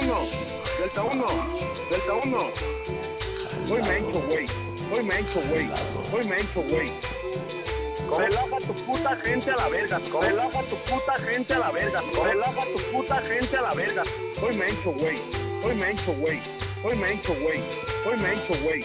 1, Delta 1, Delta 1. Soy mencho, güey. Soy mencho, güey. Soy mencho, güey. Relaja tu puta gente a la verga. Relaja tu puta gente a la verga. Relaja tu puta gente a la verga. Soy mencho, güey. Soy mencho, güey. Soy mencho, güey. Soy mencho, güey.